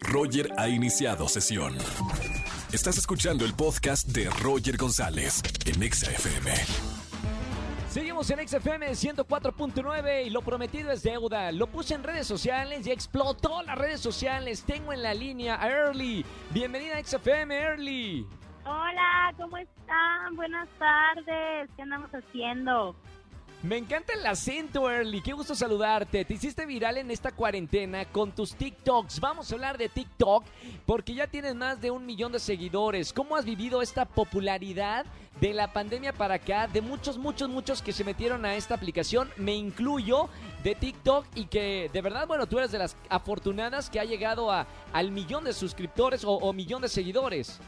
Roger ha iniciado sesión. Estás escuchando el podcast de Roger González en Exa FM. Seguimos en XFM 104.9 y lo prometido es deuda. Lo puse en redes sociales y explotó las redes sociales. Tengo en la línea a Early. Bienvenida a XFM, Early. Hola, ¿cómo están? Buenas tardes. ¿Qué andamos haciendo? Me encanta el acento, Early. Qué gusto saludarte. Te hiciste viral en esta cuarentena con tus TikToks. Vamos a hablar de TikTok porque ya tienes más de un millón de seguidores. ¿Cómo has vivido esta popularidad de la pandemia para acá? De muchos, muchos, muchos que se metieron a esta aplicación. Me incluyo de TikTok y que de verdad, bueno, tú eres de las afortunadas que ha llegado a, al millón de suscriptores o, o millón de seguidores.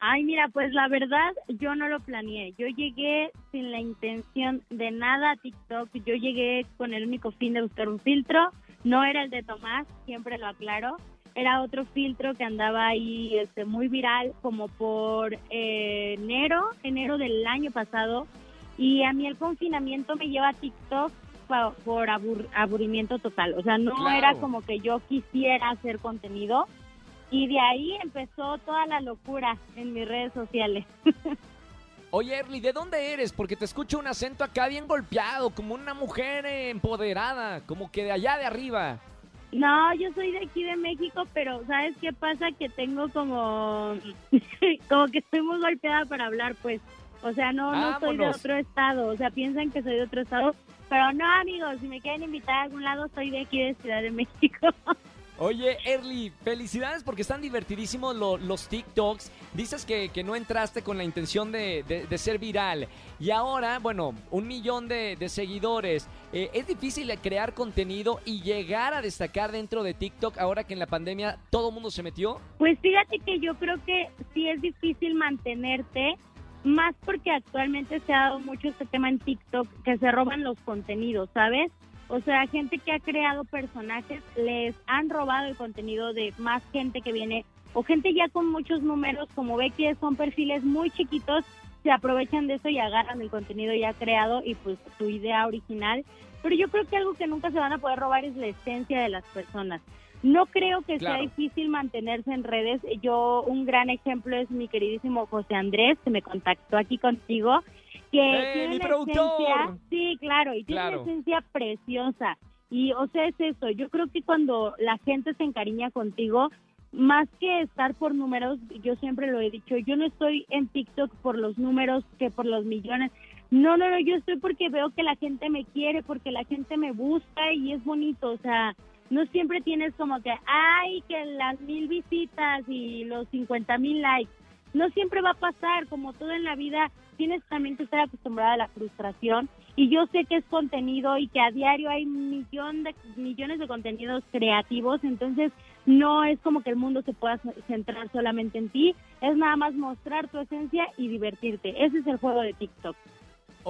Ay, mira, pues la verdad yo no lo planeé. Yo llegué sin la intención de nada a TikTok. Yo llegué con el único fin de buscar un filtro. No era el de Tomás, siempre lo aclaro. Era otro filtro que andaba ahí este, muy viral como por eh, enero, enero del año pasado. Y a mí el confinamiento me lleva a TikTok por abur- aburrimiento total. O sea, no Claro. era como que yo quisiera hacer contenido. Y de ahí empezó toda la locura en mis redes sociales. Oye, Early, ¿de dónde eres? Porque te escucho un acento acá bien golpeado, como una mujer eh, empoderada, como que de allá de arriba. No, yo soy de aquí de México, pero ¿sabes qué pasa? Que tengo como, como que estoy muy golpeada para hablar, pues. O sea, no, no soy de otro estado. O sea, piensan que soy de otro estado. Pero no, amigos, si me quieren invitar a algún lado, soy de aquí de Ciudad de México. Oye, Early, felicidades porque están divertidísimos lo- los TikToks. Dices que, que no entraste con la intención de, de- ser viral. Y ahora, bueno, un millón de, seguidores. Eh, es difícil crear contenido y llegar a destacar dentro de TikTok ahora que en la pandemia todo mundo se metió. Pues fíjate que yo creo que sí es difícil mantenerte, más porque actualmente se ha dado mucho este tema en TikTok, que se roban los contenidos, ¿sabes? O sea, gente que ha creado personajes les han robado el contenido de más gente que viene, o gente ya con muchos números, como ve que son perfiles muy chiquitos, se aprovechan de eso y agarran el contenido ya creado y pues su idea original. Pero yo creo que algo que nunca se van a poder robar es la esencia de las personas. No creo que sea difícil mantenerse en redes. Yo, un gran ejemplo es mi queridísimo José Andrés, que me contactó aquí contigo, que ¡Eh, tiene mi una productor! esencia, sí, claro, y tiene Claro. una esencia preciosa. Y, o sea, es eso. Yo creo que cuando la gente se encariña contigo, más que estar por números, yo siempre lo he dicho, yo no estoy en TikTok por los números que por los millones. No, no, no, yo estoy porque veo que la gente me quiere, porque la gente me busca y es bonito, o sea, no siempre tienes como que, ay, que las mil visitas y los cincuenta mil likes. No siempre va a pasar, como todo en la vida, tienes también que estar acostumbrada a la frustración. Y yo sé que es contenido y que a diario hay millón de, millones de contenidos creativos, entonces no es como que el mundo se pueda centrar solamente en ti, es nada más mostrar tu esencia y divertirte. Ese es el juego de TikTok.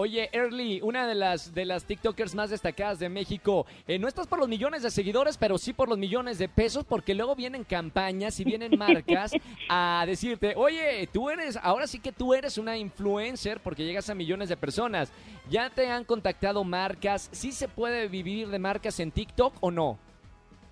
Oye, Early, una de las, de las TikTokers más destacadas de México. eh, no estás por los millones de seguidores, pero sí por los millones de pesos, porque luego vienen campañas y vienen marcas a decirte, oye, tú eres, ahora sí que tú eres una influencer porque llegas a millones de personas. ¿Ya te han contactado marcas? ¿Sí se puede vivir de marcas en TikTok o no?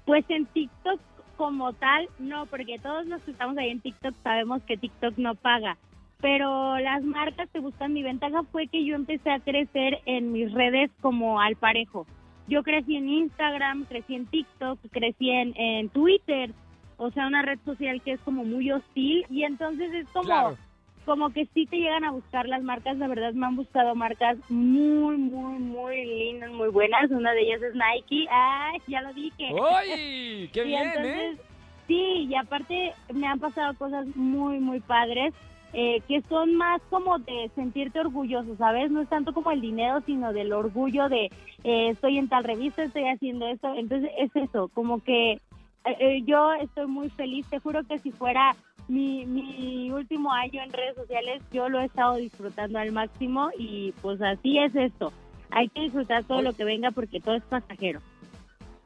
Pues en TikTok como tal, no, porque todos los que estamos ahí en TikTok sabemos que TikTok no paga. Pero las marcas que buscan mi ventaja fue que yo empecé a crecer en mis redes como al parejo. Yo crecí en Instagram, crecí en TikTok, crecí en, en Twitter, o sea, una red social que es como muy hostil y entonces es como Claro. como que sí te llegan a buscar las marcas, la verdad me han buscado marcas muy, muy, muy lindas, muy buenas. Una de ellas es Nike. Ay, ya lo dije. ¡Uy! ¡Qué bien, entonces, eh! Sí, y aparte me han pasado cosas muy, muy padres. Eh, que son más como de sentirte orgulloso, ¿sabes? No es tanto como el dinero, sino del orgullo de eh, estoy en tal revista, estoy haciendo esto. Entonces es eso, como que eh, eh, yo estoy muy feliz. Te juro que si fuera mi, mi último año en redes sociales, yo lo he estado disfrutando al máximo y pues así es esto. Hay que disfrutar todo lo que venga porque todo es pasajero.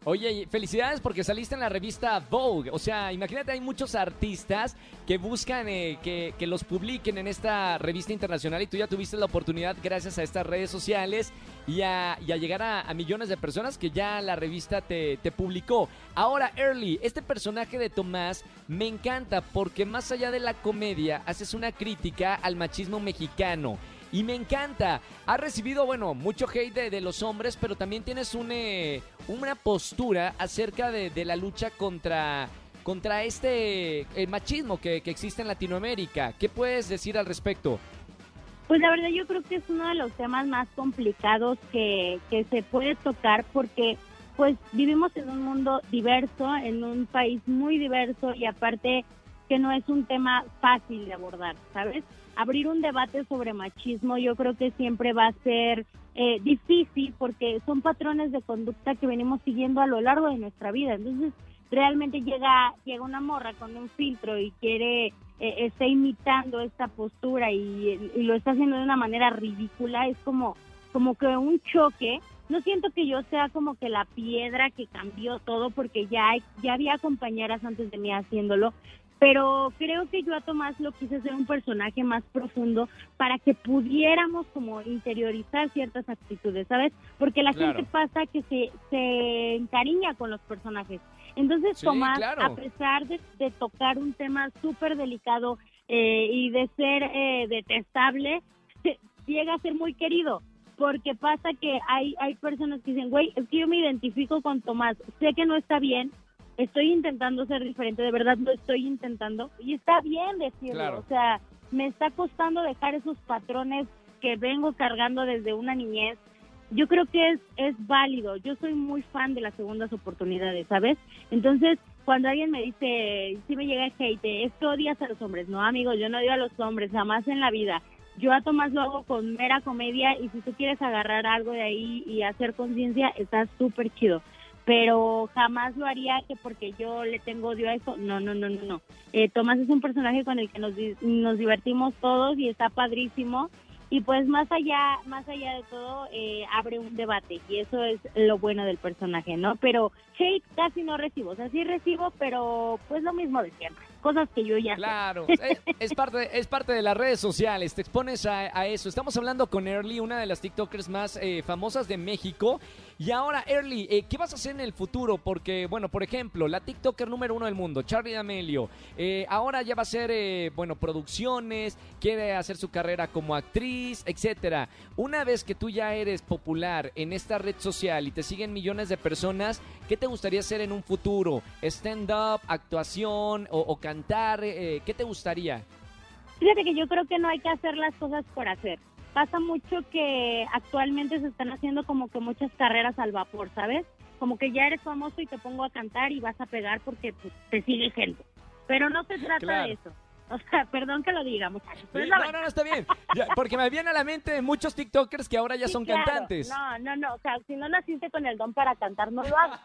Oye, felicidades porque saliste en la revista Vogue. O sea, imagínate, hay muchos artistas que buscan eh, que, que, los publiquen en esta revista internacional y tú ya tuviste la oportunidad gracias a estas redes sociales y a, a llegar a, a, millones de personas que ya la revista te, te publicó. Ahora, Early, este personaje de Tomás me encanta porque más allá de la comedia, haces una crítica al machismo mexicano y me encanta. Ha recibido, bueno, mucho hate de, los hombres, pero también tienes un, eh, una postura acerca de, de, la lucha contra, contra este el machismo que, que existe en Latinoamérica. ¿Qué puedes decir al respecto? Pues la verdad yo creo que es uno de los temas más complicados que, que se puede tocar porque pues vivimos en un mundo diverso, en un país muy diverso y aparte que no es un tema fácil de abordar, ¿sabes? abrir un debate sobre machismo yo creo que siempre va a ser eh, difícil porque son patrones de conducta que venimos siguiendo a lo largo de nuestra vida. Entonces, realmente llega, llega una morra con un filtro y quiere, eh, está imitando esta postura y, lo está haciendo de una manera ridícula, es como, como que un choque. No siento que yo sea como que la piedra que cambió todo porque ya, ya había compañeras antes de mí haciéndolo, pero creo que yo a Tomás lo quise hacer un personaje más profundo para que pudiéramos como interiorizar ciertas actitudes, ¿sabes? Porque la gente pasa que se, se encariña con los personajes. Entonces Tomás, a pesar de, tocar un tema súper delicado eh, y de ser eh, detestable, llega a ser muy querido porque pasa que hay, hay personas que dicen, güey, es que yo me identifico con Tomás, sé que no está bien, estoy intentando ser diferente, de verdad lo estoy intentando y está bien decirlo, o sea, me está costando dejar esos patrones que vengo cargando desde una niñez. Yo creo que es, es válido, yo soy muy fan de las segundas oportunidades, ¿sabes? Entonces, cuando alguien me dice, si me llega el hate, es que odias a los hombres, no amigo, yo no odio a los hombres, jamás en la vida. Yo a Tomás lo hago con mera comedia y si tú quieres agarrar algo de ahí y hacer conciencia, está súper chido pero jamás lo haría que porque yo le tengo odio a eso. No, no, no, no, no. Eh, Tomás es un personaje con el que nos, nos divertimos todos y está padrísimo y pues más allá más allá de todo eh, abre un debate y eso es lo bueno del personaje no pero hate casi no recibo o sea sí recibo pero pues lo mismo de siempre cosas que yo ya claro es, es, parte es parte de las redes sociales te expones a, eso estamos hablando con Early una de las tiktokers más eh, famosas de México y ahora Early eh, qué vas a hacer en el futuro porque bueno por ejemplo la tiktoker número uno del mundo Charlie D'Amelio ahora ya va a hacer bueno producciones quiere hacer su carrera como actriz etcétera. Una vez que tú ya eres popular en esta red social y te siguen millones de personas, ¿qué te gustaría hacer en un futuro? ¿Stand-up, actuación o, cantar? Eh, ¿Qué te gustaría? Fíjate que yo creo que no hay que hacer las cosas por hacer. Pasa mucho que actualmente se están haciendo como que muchas carreras al vapor, ¿sabes? Como que ya eres famoso y te pongo a cantar y vas a pegar porque pues, te sigue gente. Pero no se trata de eso. O sea, perdón que lo diga, muchachos. no, no, no, está bien. porque me viene a la mente muchos TikTokers que ahora ya son cantantes. No, no, no. O sea, si no naciste con el don para cantar, no lo hagas.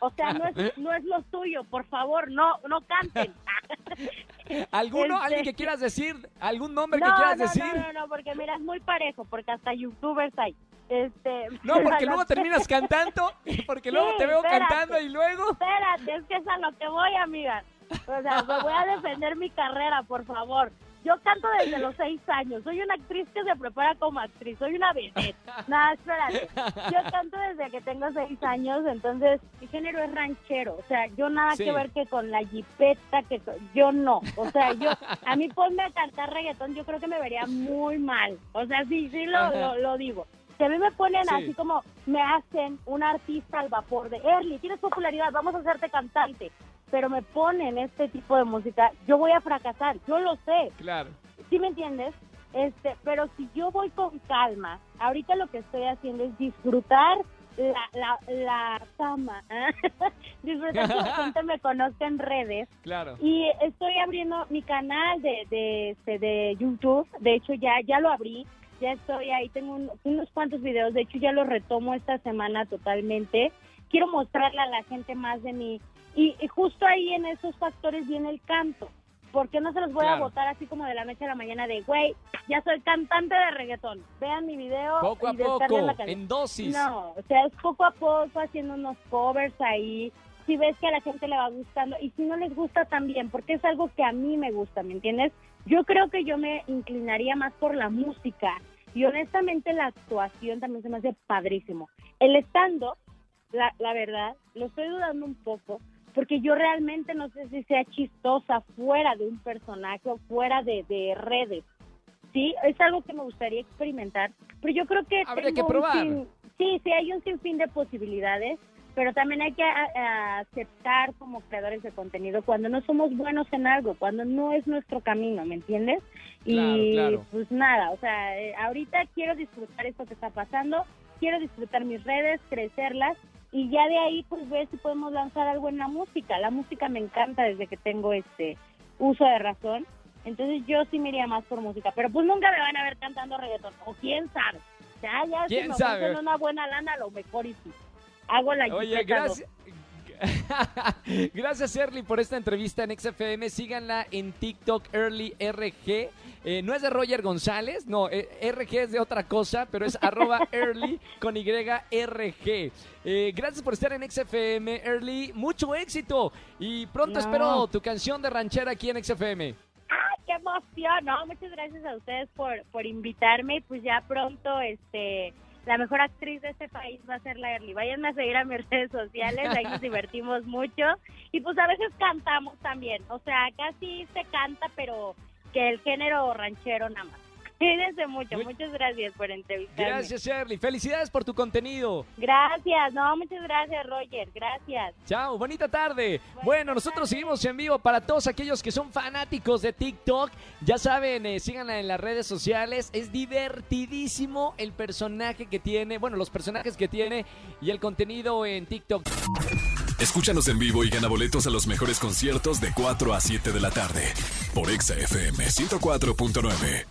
O sea, no es, no es lo tuyo. Por favor, no, no canten. ¿Alguno? ¿Alguien que este, quieras decir? ¿Algún nombre que quieras decir? No, no, no, porque mira, es muy parejo, porque hasta youtubers hay. Este, no, porque luego terminas cantando, porque luego te veo cantando y luego... Espérate, es que es a lo que voy, amiga. O sea, me voy a defender mi carrera, por favor. Yo canto desde los seis años. Soy una actriz que se prepara como actriz. Soy una vedette. Nada, espérate. Yo canto desde que tengo seis años, entonces mi género es ranchero. O sea, yo nada que ver que con la jipeta, que yo no. O sea, yo, a mí ponme a cantar reggaetón, yo creo que me vería muy mal. O sea, sí, sí lo, lo, digo. Si a mí me ponen así como me hacen un artista al vapor de Early, tienes popularidad, vamos a hacerte cantante pero me ponen este tipo de música, yo voy a fracasar, yo lo sé. Claro. ¿Sí me entiendes? Este, pero si yo voy con calma, ahorita lo que estoy haciendo es disfrutar la, la, la fama, disfrutar que la gente me conozca en redes. Claro. Y estoy abriendo mi canal de, de, este, de YouTube, de hecho ya, ya lo abrí, ya estoy ahí, tengo unos cuantos videos, de hecho ya los retomo esta semana totalmente. Quiero mostrarle a la gente más de mi y, justo ahí en esos factores viene el canto. porque no se los voy a votar así como de la noche a la mañana de, güey, ya soy cantante de reggaetón. Vean mi video Poco a y poco, la en dosis. No, o sea, es poco a poco haciendo unos covers ahí. Si ves que a la gente le va gustando y si no les gusta también, porque es algo que a mí me gusta, ¿me entiendes? Yo creo que yo me inclinaría más por la música y honestamente la actuación también se me hace padrísimo. El estando, la, la verdad, lo estoy dudando un poco porque yo realmente no sé si sea chistosa fuera de un personaje o fuera de, de redes. Sí, es algo que me gustaría experimentar, pero yo creo que Habría que probar. sin- sí, sí, hay un sinfín de posibilidades, pero también hay que a- a- aceptar como creadores de contenido cuando no somos buenos en algo, cuando no es nuestro camino, ¿me entiendes? Claro, y claro. pues nada, o sea, eh, ahorita quiero disfrutar esto que está pasando, quiero disfrutar mis redes, crecerlas y ya de ahí pues ver si podemos lanzar algo en la música. La música me encanta desde que tengo este uso de razón. Entonces yo sí me iría más por música, pero pues nunca me van a ver cantando reggaetón, o quién sabe. Ya, ya ¿Quién si me sabe? ofrecen una buena lana, a lo mejor y sí. Hago la Oye, gracias. Gracias, Early, por esta entrevista en XFM. Síganla en TikTok, Early RG. Eh, no es de Roger González, no, eh, RG es de otra cosa, pero es arroba Early con YRG. Eh, gracias por estar en XFM, Early. Mucho éxito. Y pronto No. espero tu canción de ranchera aquí en XFM. ¡Ay, qué emoción! No, muchas gracias a ustedes por, por invitarme. Pues ya pronto, este, la mejor actriz de este país va a ser la Early. Váyanme a seguir a mis redes sociales, ahí nos divertimos mucho. Y pues a veces cantamos también. O sea, casi se canta, pero que el género ranchero nada más. Cuídense mucho. Muy- Muchas gracias por entrevistarme. Gracias, Early. Felicidades por tu contenido. Gracias. No, muchas gracias, Roger. Gracias. Chao, bonita tarde. Bueno, nosotros seguimos en vivo para todos aquellos que son fanáticos de TikTok. Ya saben, eh, síganla en las redes sociales. Es divertidísimo el personaje que tiene, bueno, los personajes que tiene y el contenido en TikTok. Escúchanos en vivo y gana boletos a los mejores conciertos de 4 a 7 de la tarde por Exa FM 104.9.